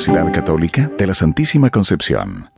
Universidad Católica de la Santísima Concepción.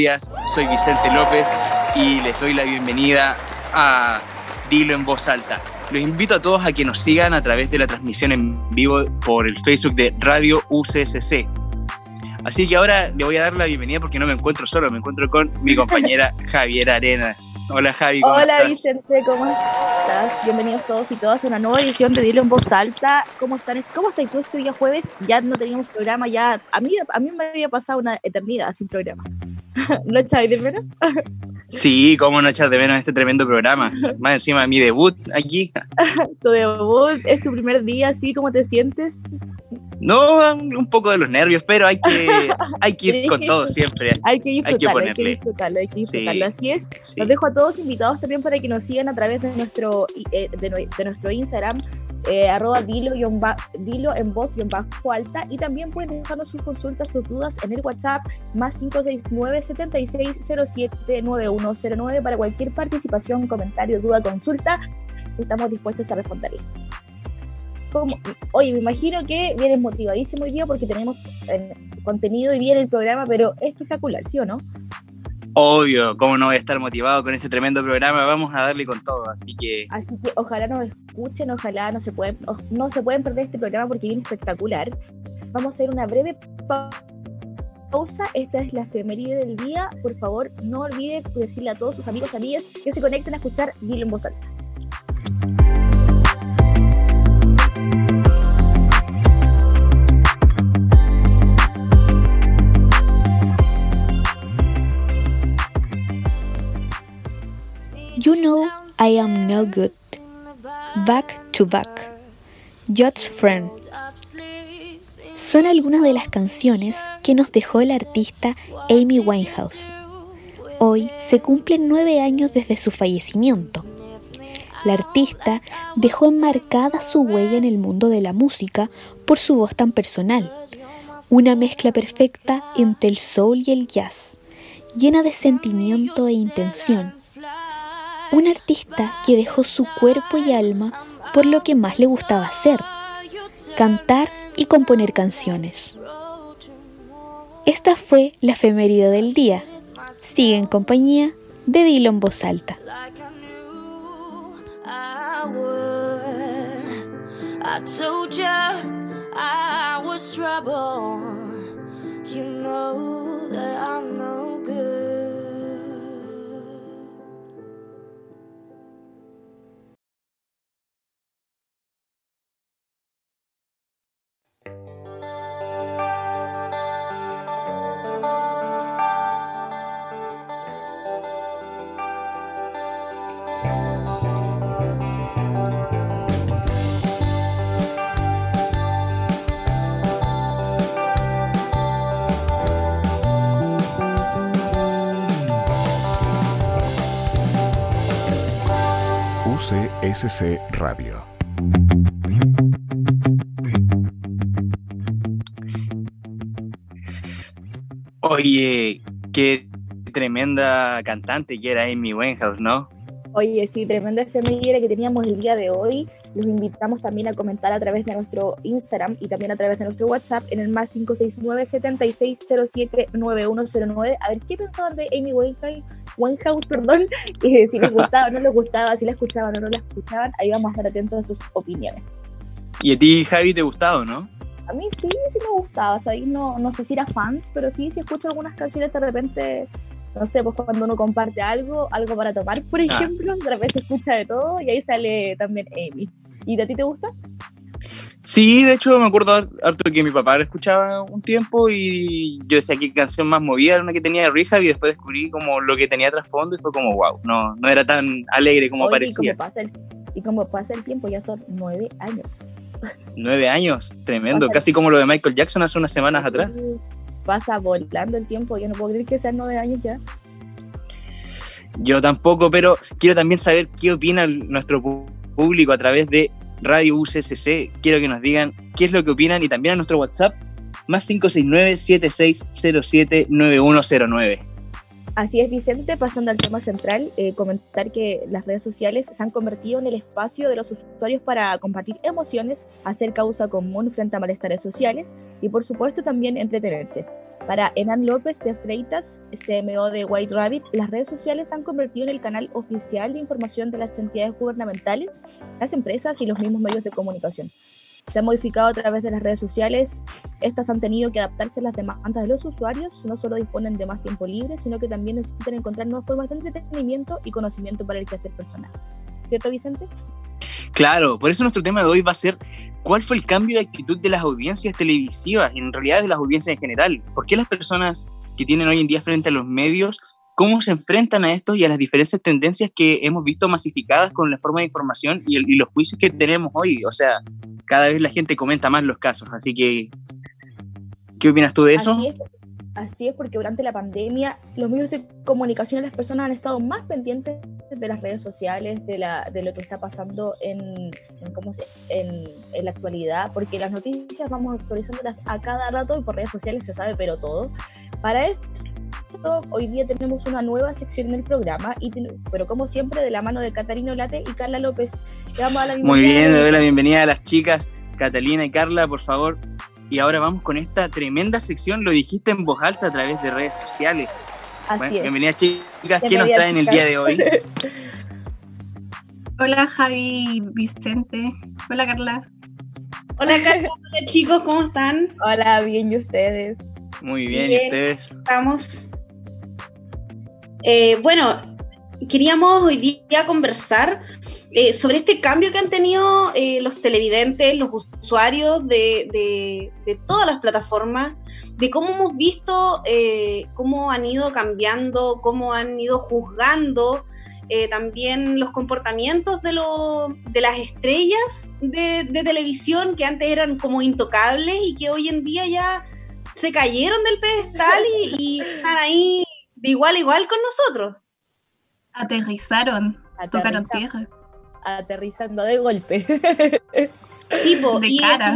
Días, soy Vicente López y les doy la bienvenida a Dilo en voz alta. Los invito a todos a que nos sigan a través de la transmisión en vivo por el Facebook de Radio UCSC. Así que ahora le voy a dar la bienvenida porque no me encuentro solo, me encuentro con mi compañera Javier Arenas. Hola Javi, ¿cómo Hola Vicente, ¿cómo estás? Bienvenidos todos y todas a una nueva edición de Dilo en voz alta. ¿Cómo están? ¿Cómo estás tú este día jueves? Ya no teníamos programa, ya a mí, a mí me había pasado una eternidad sin programa. ¿No echáis de menos? Sí, cómo no echar de menos este tremendo programa. Más encima mi debut aquí. tu debut, es tu primer día, ¿sí? ¿Cómo te sientes? No, un poco de los nervios, pero hay que, hay que ir con todo siempre. Hay que disfrutarlo, hay que, disfrutarlo, hay que disfrutarlo. Así es. Los dejo a todos invitados también para que nos sigan a través de nuestro, eh, de, nuestro Instagram, eh, arroba dilo, dilo en voz y en bajo alta. Y también pueden dejarnos sus consultas, sus dudas en el WhatsApp más 569 7607 9109 para cualquier participación, comentario, duda, consulta. Estamos dispuestos a responderle oye, me imagino que vienes motivadísimo hoy día porque tenemos eh, contenido y viene el programa, pero es espectacular, ¿sí o no? Obvio, cómo no voy a estar motivado con este tremendo programa, vamos a darle con todo, así que... Así que ojalá nos escuchen, ojalá no se pueden, no se pueden perder este programa porque viene espectacular. Vamos a hacer una breve pausa, esta es la efemería del día, por favor no olvide decirle a todos sus amigos, amigas que se conecten a escuchar Dilo en voz alta. You know I am no good. Back to back. Judge Friend. Son algunas de las canciones que nos dejó el artista Amy Winehouse. Hoy se cumplen nueve años desde su fallecimiento. La artista dejó enmarcada su huella en el mundo de la música por su voz tan personal, una mezcla perfecta entre el soul y el jazz, llena de sentimiento e intención un artista que dejó su cuerpo y alma por lo que más le gustaba hacer, cantar y componer canciones. Esta fue la efeméride del día. Sigue en compañía de Dylan voz alta. UCSC Radio. Oye, qué tremenda cantante que era Amy Winehouse, ¿no? Oye, sí, tremenda efeméride que teníamos el día de hoy. Los invitamos también a comentar a través de nuestro Instagram y también a través de nuestro WhatsApp en el más 569-7607-9109. A ver qué pensaban de Amy Winehouse, perdón, y si les gustaba o no les gustaba, si la escuchaban o no la escuchaban. Ahí vamos a estar atentos a sus opiniones. ¿Y a ti, Javi, te gustaba no? A mí sí, sí me gustaba. O no, no sé si era fans, pero sí, si escucho algunas canciones de repente no sé, pues cuando uno comparte algo, algo para tomar, por ah, ejemplo, de repente escucha de todo y ahí sale también Amy. ¿Y de ti te gusta? Sí, de hecho me acuerdo harto que mi papá la escuchaba un tiempo y yo decía qué canción más movida era una que tenía de Rehab y después descubrí como lo que tenía trasfondo y fue como wow, no, no era tan alegre como parecía. Y como, pasa el, y como pasa el tiempo, ya son nueve años. Nueve años, tremendo, casi como lo de Michael Jackson hace unas semanas atrás pasa volando el tiempo. Yo no puedo creer que sean nueve años ya. Yo tampoco, pero quiero también saber qué opina nuestro público a través de Radio UCSC. Quiero que nos digan qué es lo que opinan y también a nuestro WhatsApp, más 569-7607-9109. Así es, Vicente, pasando al tema central, eh, comentar que las redes sociales se han convertido en el espacio de los usuarios para compartir emociones, hacer causa común frente a malestares sociales y por supuesto también entretenerse. Para Enan López de Freitas, CMO de White Rabbit, las redes sociales se han convertido en el canal oficial de información de las entidades gubernamentales, las empresas y los mismos medios de comunicación se ha modificado a través de las redes sociales. Estas han tenido que adaptarse a las demandas de los usuarios, no solo disponen de más tiempo libre, sino que también necesitan encontrar nuevas formas de entretenimiento y conocimiento para el quehacer personal. ¿Cierto, Vicente? Claro, por eso nuestro tema de hoy va a ser cuál fue el cambio de actitud de las audiencias televisivas, en realidad de las audiencias en general. ¿Por qué las personas que tienen hoy en día frente a los medios cómo se enfrentan a esto y a las diferentes tendencias que hemos visto masificadas con la forma de información y, los juicios que tenemos hoy. O sea, cada vez la gente comenta más los casos. Así que, ¿qué opinas tú de eso? Porque durante la pandemia los medios de comunicación y las personas han estado más pendientes de las redes sociales, de, la, de lo que está pasando en, ¿cómo se, en, en, la actualidad, porque las noticias vamos actualizándolas a cada rato y por redes sociales se sabe pero todo. Para eso hoy día tenemos una nueva sección en el programa, y pero como siempre de la mano de Catalina Olate y Carla López. Muy bien, le doy la bienvenida a las chicas, Catalina y Carla, por favor. Y ahora vamos con esta tremenda sección, lo dijiste en voz alta a través de redes sociales. Así Bienvenidas chicas, ¿qué nos traen el día de hoy? Hola Javi, Vicente. Hola Carla. Hola Carla, hola chicos, ¿cómo están? Hola, bien, ¿y ustedes? Muy bien, ¿y ustedes? Estamos eh, bueno, queríamos hoy día conversar eh, sobre este cambio que han tenido eh, los televidentes, los usuarios de, todas las plataformas, de cómo hemos visto cómo han ido cambiando, cómo han ido juzgando también los comportamientos de, de las estrellas de, televisión que antes eran como intocables y que hoy en día ya se cayeron del pedestal y están ahí de igual a igual con nosotros. Aterrizaron, tocaron tierra. Aterrizando de golpe. Tipo, de y cara.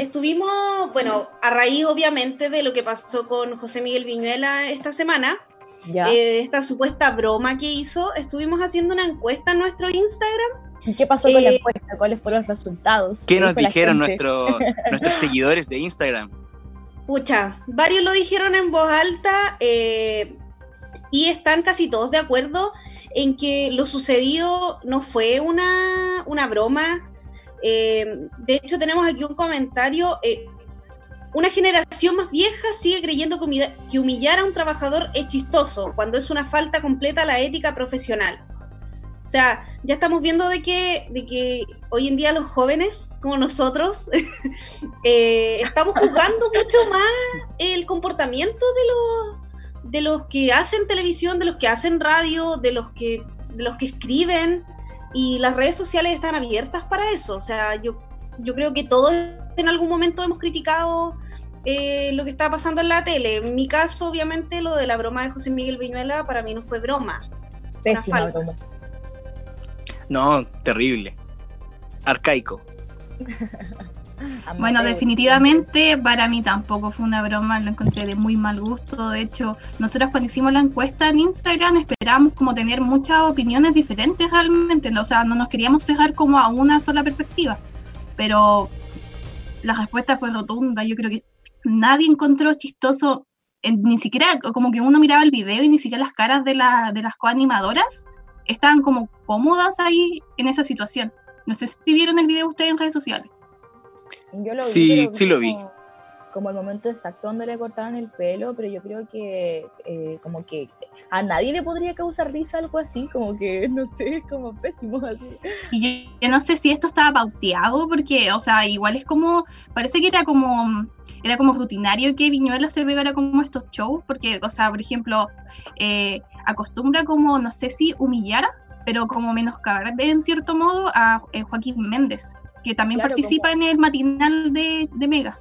Estuvimos, bueno, a raíz obviamente de lo que pasó con José Miguel Viñuela esta semana, eh, esta supuesta broma que hizo, estuvimos haciendo una encuesta en nuestro Instagram. ¿Y qué pasó con la eh, encuesta? ¿Cuáles fueron los resultados? ¿Qué, nos dijeron nuestro, nuestros seguidores de Instagram? Pucha, varios lo dijeron en voz alta eh, y están casi todos de acuerdo en que lo sucedido no fue una, broma. Eh, de hecho, tenemos aquí un comentario. Eh, una generación más vieja sigue creyendo que humillar a un trabajador es chistoso, cuando es una falta completa a la ética profesional. O sea, ya estamos viendo de que, de que hoy en día los jóvenes, como nosotros, eh, estamos jugando mucho más el comportamiento de los, de los que hacen televisión, de los que hacen radio, de los que, de los que escriben, y las redes sociales están abiertas para eso. O sea, yo, yo creo que todos en algún momento hemos criticado eh, lo que estaba pasando en la tele. En mi caso, obviamente, lo de la broma de José Miguel Viñuela para mí no fue broma. Pésima broma. No, terrible. Arcaico. Bueno, definitivamente para mí tampoco fue una broma, lo encontré de muy mal gusto. De hecho, nosotros cuando hicimos la encuesta en Instagram esperábamos como tener muchas opiniones diferentes realmente, o sea, no nos queríamos cejar como a una sola perspectiva, pero la respuesta fue rotunda. Yo creo que nadie encontró chistoso, ni siquiera como que uno miraba el video y ni siquiera las caras de, la, de las coanimadoras estaban como cómodas ahí en esa situación. No sé si vieron el video ustedes en redes sociales. Yo lo sí, sí lo vi. Como, el momento exacto donde le cortaron el pelo, pero yo creo que eh, como que a nadie le podría causar risa algo así, como que no sé, como pésimo así. Y yo, no sé si esto estaba pauteado, porque, o sea, igual es como, parece que era como era como rutinario que Viñuela se pegara como estos shows, porque, o sea, por ejemplo, eh, acostumbra como, no sé si humillar, pero como menoscabar en cierto modo a eh, Joaquín Méndez que también participa en el matinal de, Mega.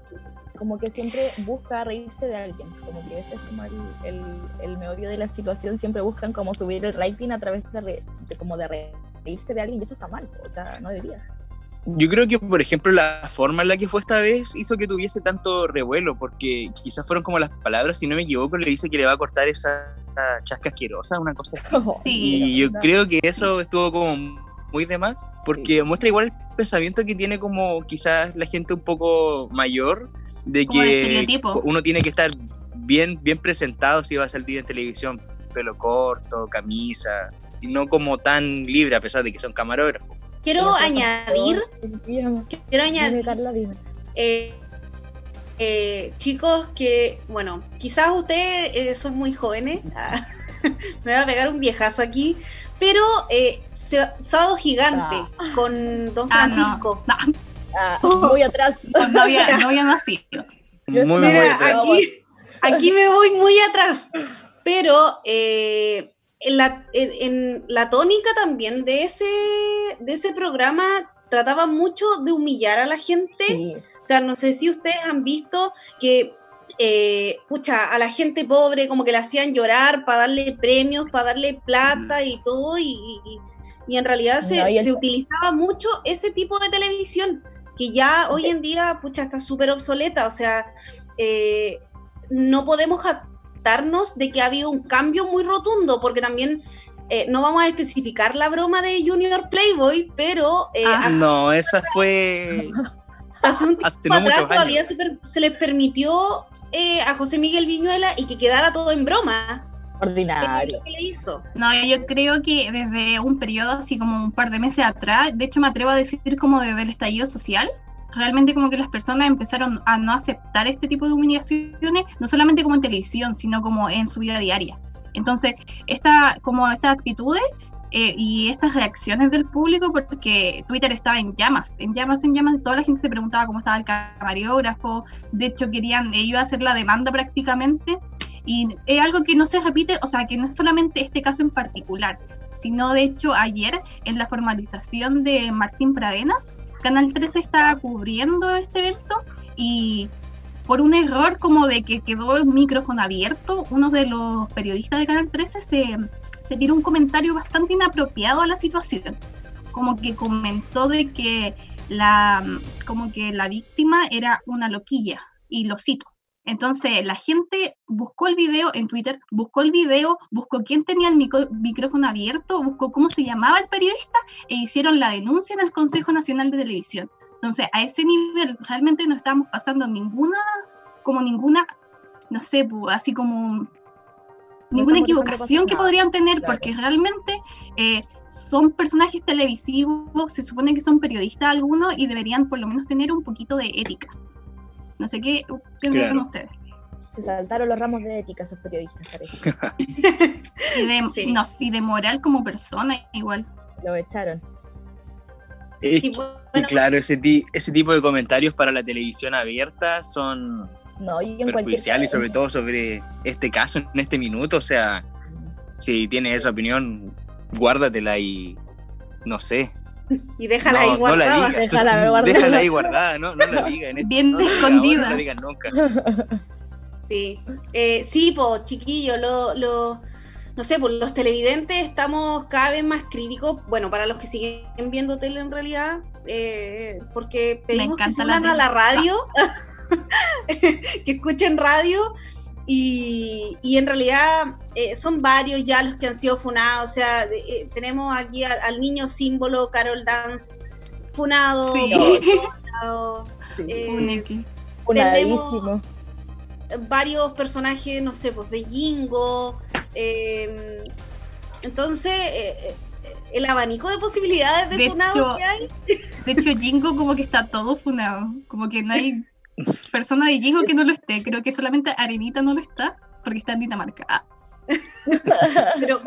Como que siempre busca reírse de alguien, como que ese es como el, el, el meollo de la situación, siempre buscan como subir el rating a través de, como de reírse de alguien y eso está mal, o sea, no debería. Yo creo que, por ejemplo, la forma en la que fue esta vez hizo que tuviese tanto revuelo, porque quizás fueron como las palabras, si no me equivoco, le dice que le va a cortar esa chasca asquerosa, una cosa así. y yo creo que eso estuvo como muy de más, porque muestra igual el pensamiento que tiene como quizás la gente un poco mayor, de que uno tiene que estar bien, bien presentado si va a salir en televisión, pelo corto, camisa, y no como tan libre a pesar de que son camarógrafos. Quiero añadir, quiero añadir, eh, eh, chicos, que bueno, quizás ustedes eh, son muy jóvenes, me va a pegar un viejazo aquí, pero eh, Sábado Gigante ah. con Don ah, Francisco. Ah, muy atrás. No, había, no había nacido. Mira, aquí, aquí me voy muy atrás. Pero eh, en, la, en, la tónica también de ese, de ese programa trataba mucho de humillar a la gente. O sea, no sé si ustedes han visto que eh, pucha, a la gente pobre como que la hacían llorar para darle premios, para darle plata y todo, y, en realidad se, utilizaba mucho ese tipo de televisión, que ya hoy en día, pucha, está súper obsoleta, o sea, eh, no podemos jactarnos de que ha habido un cambio muy rotundo, porque también eh, no vamos a especificar la broma de Junior Playboy, pero... Eh, ah, no, esa fue... Hace un tiempo atrás todavía se, se, les permitió eh, a José Miguel Viñuela y que quedara todo en broma. Ordinario. ¿Qué le hizo? No, yo creo que desde un periodo así como un par de meses atrás, de hecho me atrevo a decir como desde el estallido social, realmente como que las personas empezaron a no aceptar este tipo de humillaciones, no solamente como en televisión, sino como en su vida diaria. Entonces, esta, como estas actitudes eh, y estas reacciones del público, porque Twitter estaba en llamas, en llamas, en llamas, toda la gente se preguntaba cómo estaba el camarógrafo, de hecho querían, eh, iba a hacer la demanda prácticamente, y es algo que no se repite, o sea, que no es solamente este caso en particular, sino de hecho ayer en la formalización de Martín Pradenas, Canal 13 estaba cubriendo este evento y por un error como de que quedó el micrófono abierto, uno de los periodistas de Canal 13 se se tiró un comentario bastante inapropiado a la situación. Como que comentó de que la, como que la víctima era una loquilla, y lo cito. Entonces la gente buscó el video en Twitter, buscó el video, buscó quién tenía el micrófono abierto, buscó cómo se llamaba el periodista e hicieron la denuncia en el Consejo Nacional de Televisión. Entonces a ese nivel realmente no estamos pasando ninguna, como ninguna, no sé, pues, así como ninguna equivocación que podrían tener, porque realmente eh, son personajes televisivos, se supone que son periodistas algunos y deberían por lo menos tener un poquito de ética. No sé qué piensan ustedes. Se saltaron los ramos de ética esos periodistas, parece. y, de, no, y de moral como persona igual. Lo echaron. y claro, ese, ese tipo de comentarios para la televisión abierta son no, y en perjudicial y sobre todo sobre este caso en este minuto. O sea, si tienes esa opinión, guárdatela y no sé. Y déjala ahí guardada. déjala, ahí guardada, no, no la digas. Este Bien escondida. no la digas nunca. Sí, eh, sí, po, chiquillo, lo, lo, no sé, por los televidentes estamos cada vez más críticos, bueno, para los que siguen viendo tele en realidad, eh, porque pedimos que salgan a la radio, que escuchen radio, y, en realidad eh, son varios ya los que han sido funados, o sea, eh, tenemos aquí al, niño símbolo Carol Dance funado, sí. funado Funadísimo varios personajes, no sé, pues de Jingo. Em, entonces, eh, eh, el abanico de posibilidades de, funado que hay. De hecho, Jingo como que está todo funado. Como que no hay persona de Jingo que no lo esté. Creo que solamente Arenita no lo está porque está en Dinamarca. Ah. pero,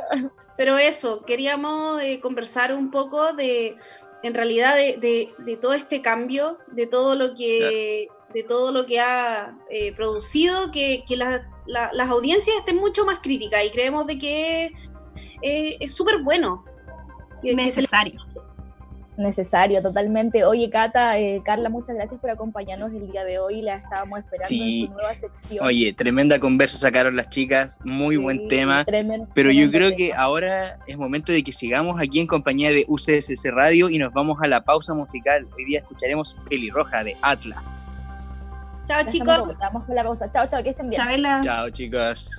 pero eso, queríamos eh, conversar un poco de, en realidad, de, de, todo este cambio, de todo lo que de todo lo que ha eh, producido, que, las audiencias estén mucho más críticas y creemos de que es súper bueno. Necesario. Necesario, totalmente. Oye, Cata, eh, Carla, muchas gracias por acompañarnos el día de hoy. La estábamos esperando en su nueva sección. Oye, tremenda conversa sacaron las chicas, muy buen tema. pero yo creo que ahora es momento de que sigamos aquí en compañía de UCSC Radio y nos vamos a la pausa musical. Hoy día escucharemos Pelirroja de Atlas. Chao, chicos. Vamos con la pausa. Chao, chao, que estén bien. Chao, chicos.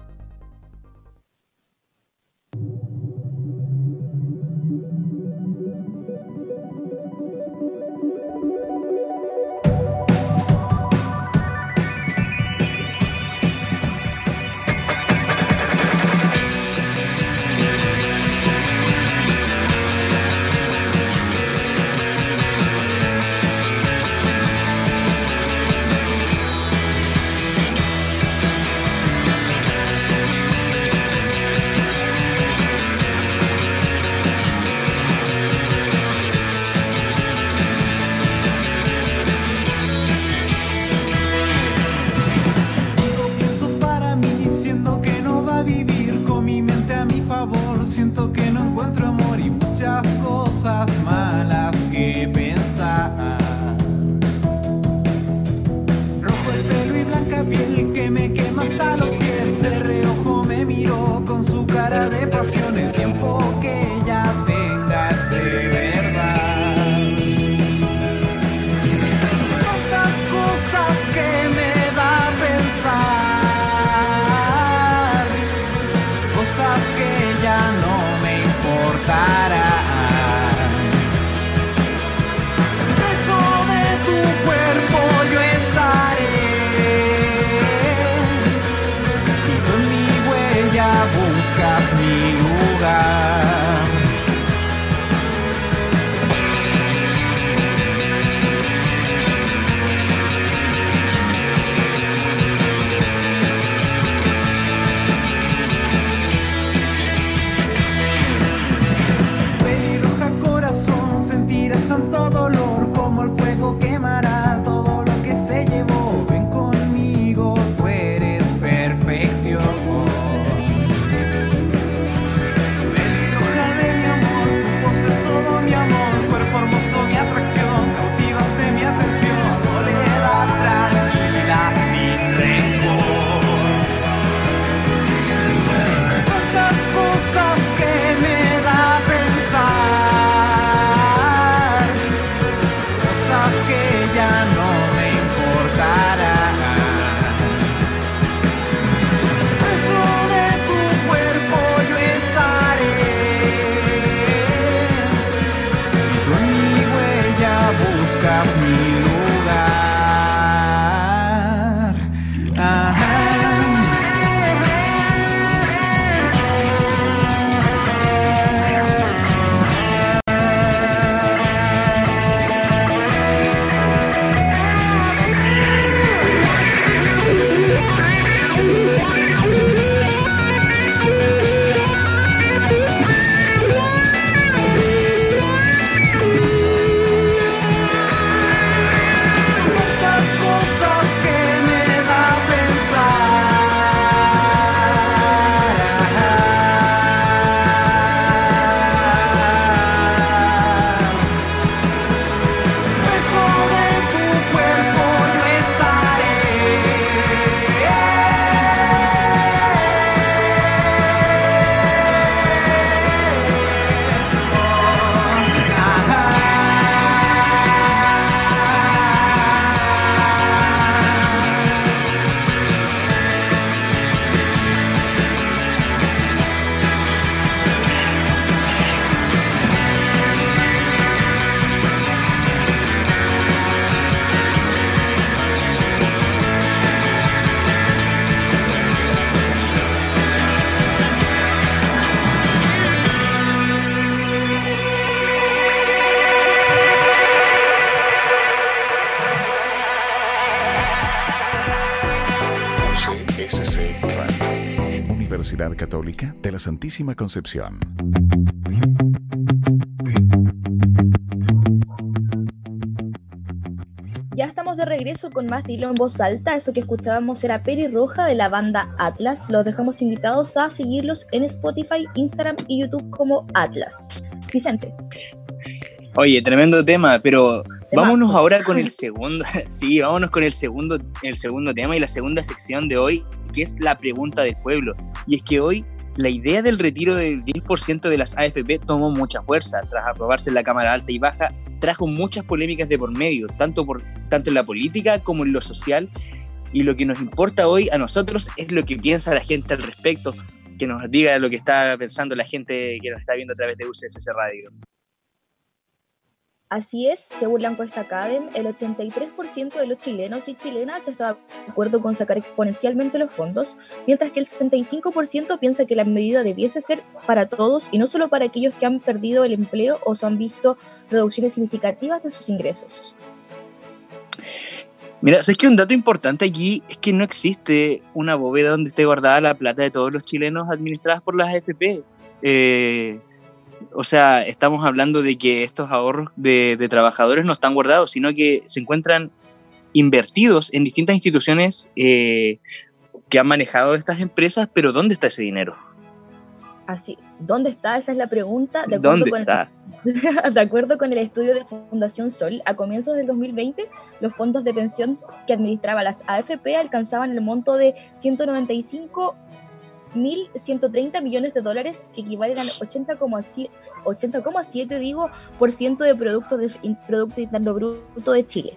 Católica de la Santísima Concepción. Ya estamos de regreso con más Dilo en voz alta. Eso que escuchábamos era Peri Roja de la banda Atlas. Los dejamos invitados a seguirlos en Spotify, Instagram y YouTube como Atlas. Vicente. Oye, tremendo tema, pero vámonos ahora con el segundo, sí, vámonos con el segundo, el segundo tema y la segunda sección de hoy, que es la pregunta del pueblo. Y es que hoy la idea del retiro del 10% de las AFP tomó mucha fuerza. Tras aprobarse en la Cámara Alta y Baja, trajo muchas polémicas de por medio, tanto, por, tanto en la política como en lo social. Y lo que nos importa hoy a nosotros es lo que piensa la gente al respecto, que nos diga lo que está pensando la gente que nos está viendo a través de UCSS Radio. Así es, según la encuesta CADEM, el 83% de los chilenos y chilenas está de acuerdo con sacar exponencialmente los fondos, mientras que el 65% piensa que la medida debiese ser para todos y no solo para aquellos que han perdido el empleo o se han visto reducciones significativas de sus ingresos. Mira, ¿sabes que un dato importante aquí es que no existe una bóveda donde esté guardada la plata de todos los chilenos administradas por las AFP? Eh, o sea, estamos hablando de que estos ahorros de, trabajadores no están guardados, sino que se encuentran invertidos en distintas instituciones eh, que han manejado estas empresas, pero ¿dónde está ese dinero? Así, ¿dónde está? Esa es la pregunta. De ¿Dónde está? de acuerdo con el estudio de Fundación Sol, a comienzos del 2020, los fondos de pensión que administraba las AFP alcanzaban el monto de 195 1.130 millones de dólares, que equivalen al 80,7 digo, por ciento de Producto, de Producto Interno Bruto de Chile.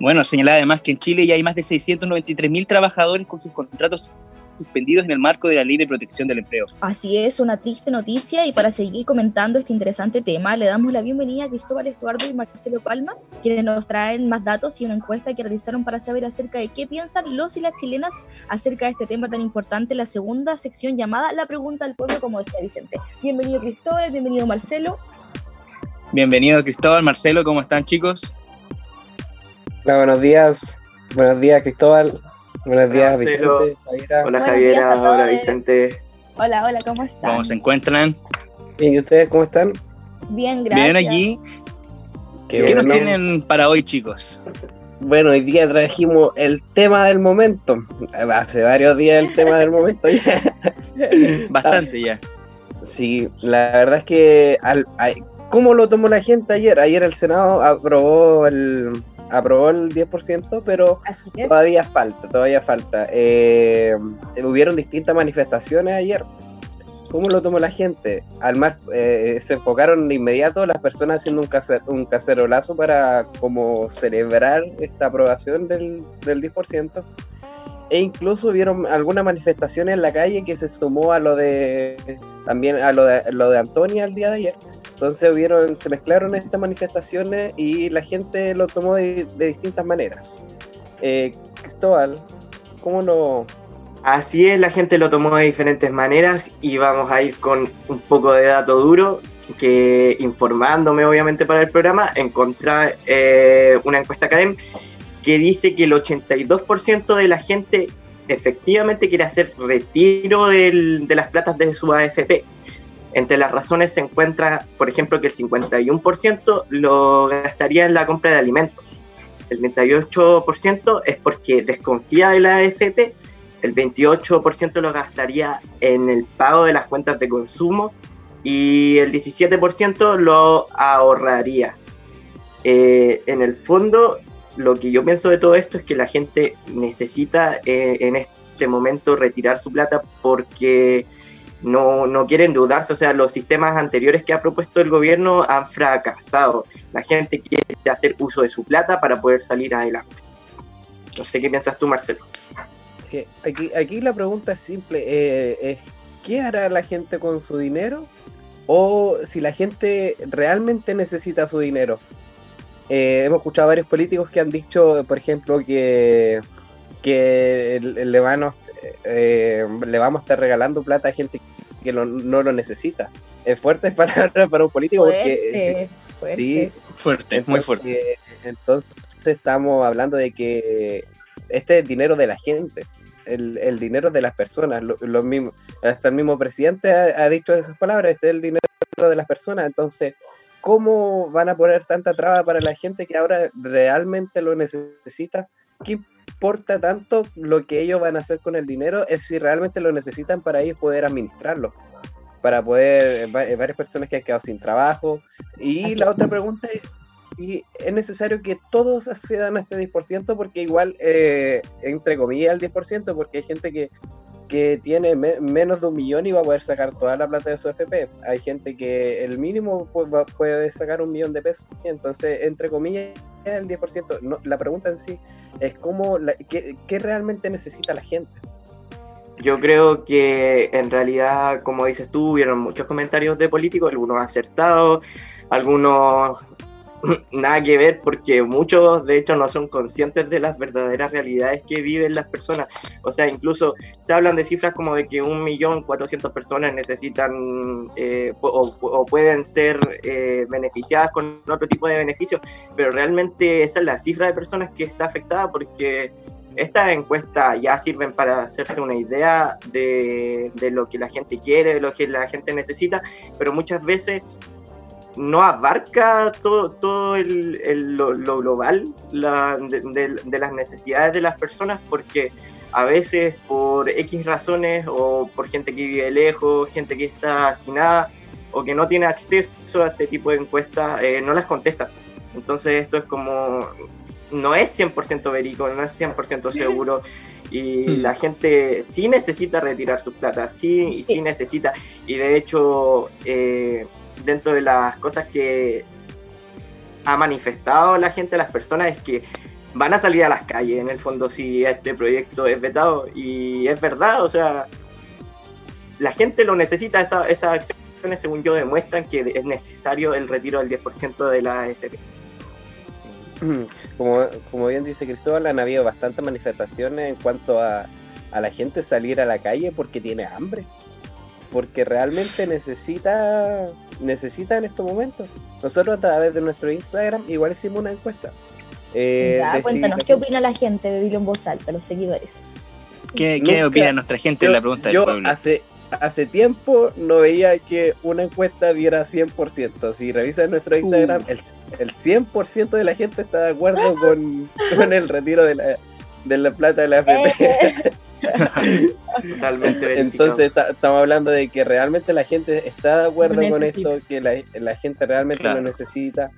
Bueno, señala además que en Chile ya hay más de 693 mil trabajadores con sus contratos suspendidos en el marco de la Ley de Protección del Empleo. Así es, una triste noticia y para seguir comentando este interesante tema, le damos la bienvenida a Cristóbal Estuardo y Marcelo Palma, quienes nos traen más datos y una encuesta que realizaron para saber acerca de qué piensan los y las chilenas acerca de este tema tan importante, la segunda sección llamada La Pregunta del Pueblo, como decía Vicente. Bienvenido Cristóbal, bienvenido Marcelo. Bienvenido Cristóbal, Marcelo, ¿cómo están chicos? Hola, buenos días. Buenos días Cristóbal. Buenos días, Vicente. Hola, Javiera. Hola, Vicente. Hola, hola, ¿cómo están? ¿Cómo se encuentran? Bien, ¿y ustedes cómo están? Bien, gracias. Bien aquí. ¿Qué, nos tienen para hoy, chicos? Bueno, hoy día trajimos el tema del momento. Hace varios días el tema del momento ya. Bastante ya. Sí, la verdad es que al, ¿cómo lo tomó la gente ayer? Ayer el Senado aprobó el, aprobó el 10%, pero todavía falta, todavía falta. Eh, hubieron distintas manifestaciones ayer. ¿Cómo lo tomó la gente? Al mar, eh, se enfocaron de inmediato las personas haciendo un, cacer, un cacerolazo para como celebrar esta aprobación del, del 10%. E incluso hubieron algunas manifestaciones en la calle que se sumó a lo de también a lo de, lo de Antonia el día de ayer entonces hubieron, se mezclaron estas manifestaciones y la gente lo tomó de, distintas maneras. Eh, Cristóbal, ¿cómo lo...? Así es, la gente lo tomó de diferentes maneras y vamos a ir con un poco de dato duro que informándome obviamente para el programa, encontré eh, una encuesta académica que dice que el 82% de la gente efectivamente quiere hacer retiro de las platas de su AFP. Entre las razones se encuentra, por ejemplo, que el 51% lo gastaría en la compra de alimentos, el 38% es porque desconfía de la AFP, el 28% lo gastaría en el pago de las cuentas de consumo y el 17% lo ahorraría. Eh, en el fondo, lo que yo pienso de todo esto es que la gente necesita eh, en este momento retirar su plata porque no, no quieren endeudarse, o sea, los sistemas anteriores que ha propuesto el gobierno han fracasado. La gente quiere hacer uso de su plata para poder salir adelante. No sé qué piensas tú, Marcelo. Aquí, aquí la pregunta es simple, eh, es ¿qué hará la gente con su dinero? O si la gente realmente necesita su dinero. Eh, hemos escuchado a varios políticos que han dicho, por ejemplo, que, que le, van eh, le vamos a estar regalando plata a gente no, lo necesita. Es fuerte palabra para un político fuerte, porque sí, fuerte, muy fuerte. Entonces estamos hablando de que este es dinero de la gente. el, dinero de las personas. Lo, mismo, hasta el mismo presidente ha, dicho esas palabras, este es el dinero de las personas. Entonces, ¿cómo van a poner tanta traba para la gente que ahora realmente lo necesita? ¿Qué importa tanto lo que ellos van a hacer con el dinero? Es si realmente lo necesitan para ellos poder administrarlo para poder, varias personas que han quedado sin trabajo. Y la otra pregunta es, y es necesario que todos accedan a este 10% porque igual, eh, entre comillas, el 10%, porque hay gente que, que tiene menos de un millón y va a poder sacar toda la plata de su FP. Hay gente que el mínimo puede sacar un millón de pesos. Entonces, entre comillas, el 10%. No, la pregunta en sí es cómo, qué, qué realmente necesita la gente. Yo creo que en realidad, como dices tú, hubieron muchos comentarios de políticos, algunos acertados, algunos nada que ver porque muchos de hecho no son conscientes de las verdaderas realidades que viven las personas. O sea, incluso se hablan de cifras como de que un millón cuatrocientos personas necesitan eh, o, pueden ser eh, beneficiadas con otro tipo de beneficios, pero realmente esa es la cifra de personas que está afectada porque estas encuestas ya sirven para hacerte una idea de, de, lo que la gente quiere, de lo que la gente necesita, pero muchas veces no abarca todo, todo el, lo, global de, las necesidades de las personas porque a veces por X razones o por gente que vive lejos, gente que está sin nada o que no tiene acceso a este tipo de encuestas, eh, no las contesta. Entonces esto es como, no es 100% verico, no es 100% seguro y mm. la gente sí necesita retirar sus plata, sí, sí, necesita, y de hecho... Eh, dentro de las cosas que ha manifestado la gente, las personas, es que van a salir a las calles en el fondo si este proyecto es vetado. Y es verdad, o sea, la gente lo necesita, esa, esas acciones, según yo, demuestran que es necesario el retiro del 10% de la AFP. Como, como bien dice Cristóbal, han habido bastantes manifestaciones en cuanto a, a la gente salir a la calle porque tiene hambre porque realmente necesita necesita en estos momentos. Nosotros a través de nuestro Instagram igual hicimos una encuesta. Eh, cuéntanos, ¿qué opina la gente de Dilo en voz alta, los seguidores? ¿Qué, qué opina nuestra gente? la pregunta del pueblo. Hace, hace tiempo no veía que una encuesta diera 100%. Si revisas nuestro Instagram, uh. el, el 100% de la gente está de acuerdo con, con el retiro de la, de la plata de la FP. Totalmente Entonces estamos hablando de que realmente la gente está de acuerdo con esto, que la, gente realmente lo necesita.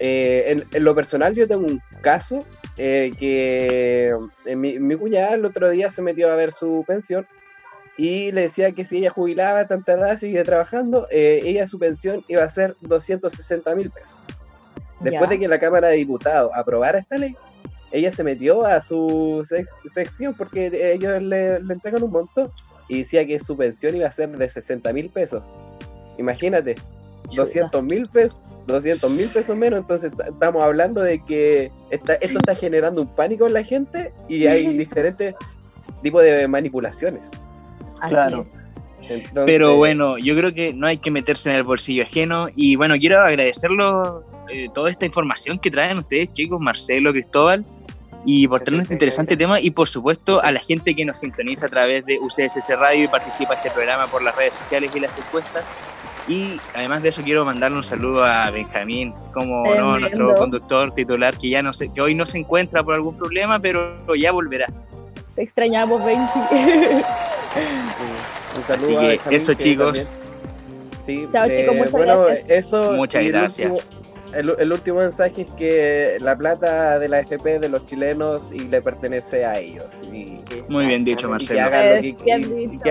Eh, en, lo personal yo tengo un caso eh, que eh, mi, mi, cuñada el otro día se metió a ver su pensión y le decía que si ella jubilaba tanta edad, sigue trabajando, ella su pensión iba a ser 260 mil pesos. Después de que la Cámara de Diputados aprobara esta ley, ella se metió a su sección porque ellos le, entregan un monto y decía que su pensión iba a ser de 60 mil pesos. Imagínate, 200 mil pesos, 200 mil pesos menos, entonces estamos hablando de que esto está generando un pánico en la gente y hay diferentes tipos de manipulaciones. claro. Pero bueno, yo creo que no hay que meterse en el bolsillo ajeno y bueno, quiero agradecerlo eh, toda esta información que traen ustedes, chicos, Marcelo, Cristóbal, y por tener este interesante tema y por supuesto a la gente que nos sintoniza a través de UCSS Radio y participa en este programa por las redes sociales y las encuestas. Y además de eso quiero mandarle un saludo a Benjamín, como ¿no? nuestro conductor titular, que ya no sé, que hoy no se encuentra por algún problema, pero ya volverá. Te extrañamos, Benji. Así que eso, chicos. Sí, Chao, chicos, muchas bueno, Eso, muchas gracias el, último mensaje es que la plata de la FP de los chilenos y le pertenece a ellos. Muy bien dicho, Marcelo. Y que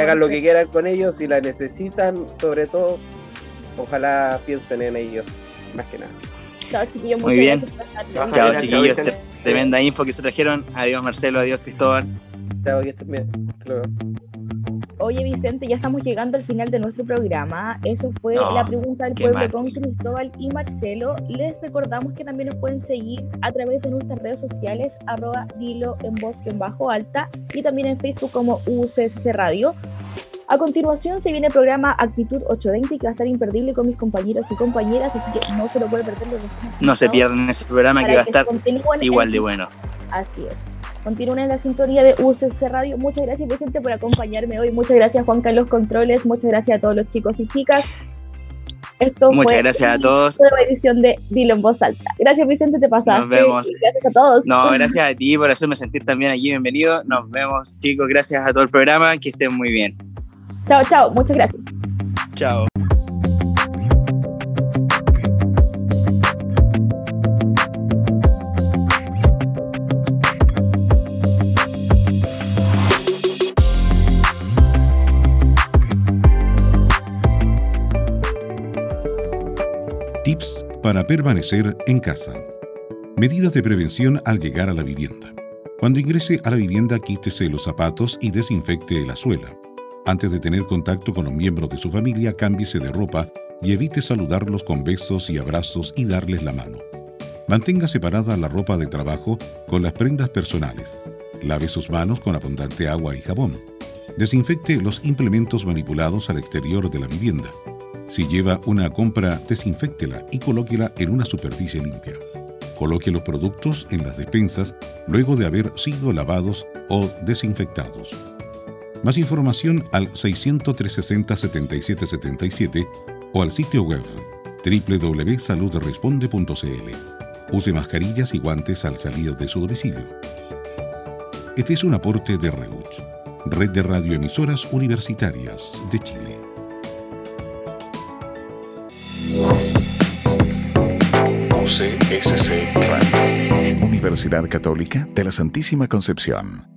hagan, lo que, quieran con ellos si la necesitan, sobre todo, ojalá piensen en ellos, más que nada. Chao, chiquillos. Muy bien. Chao, chiquillos. Tremenda info que se trajeron. Adiós, Marcelo. Adiós, Cristóbal. Chao, que estén bien. Hasta luego. Oye Vicente, ya estamos llegando al final de nuestro programa. Eso fue la pregunta del pueblo con Cristóbal y Marcelo. Les recordamos que también nos pueden seguir a través de nuestras redes sociales, arroba dilo en voz en bajo alta y también en Facebook como UCC Radio. A continuación se viene el programa Actitud 820 que va a estar imperdible con mis compañeros y compañeras, así que no se lo puede perder. no se pierdan ese programa que va a estar igual de bueno. Así es. Continúen en la sintonía de UCC Radio. Muchas gracias, Vicente, por acompañarme hoy. Muchas gracias, Juan Carlos Controles. Muchas gracias a todos los chicos y chicas. Esto Muchas gracias a todos. Fue la edición de Dilo en voz alta. Gracias, Vicente, te pasaste. Nos vemos. gracias a todos. No, gracias a ti por hacerme sentir también aquí. Bienvenido. Nos vemos, chicos. Gracias a todo el programa. Que estén muy bien. Chao, chao. Muchas gracias. Chao. Para permanecer en casa. Medidas de prevención al llegar a la vivienda. Cuando ingrese a la vivienda, quítese los zapatos y desinfecte la suela. Antes de tener contacto con los miembros de su familia, cámbiese de ropa y evite saludarlos con besos y abrazos y darles la mano. Mantenga separada la ropa de trabajo con las prendas personales. Lave sus manos con abundante agua y jabón. Desinfecte los implementos manipulados al exterior de la vivienda. Si lleva una compra, desinféctela y colóquela en una superficie limpia. Coloque los productos en las despensas luego de haber sido lavados o desinfectados. Más información al 600-360-7777 o al sitio web www.saludresponde.cl. Use mascarillas y guantes al salir de su domicilio. Este es un aporte de REUCH, Red de Radioemisoras Universitarias de Chile. UCSC. Universidad Católica de la Santísima Concepción.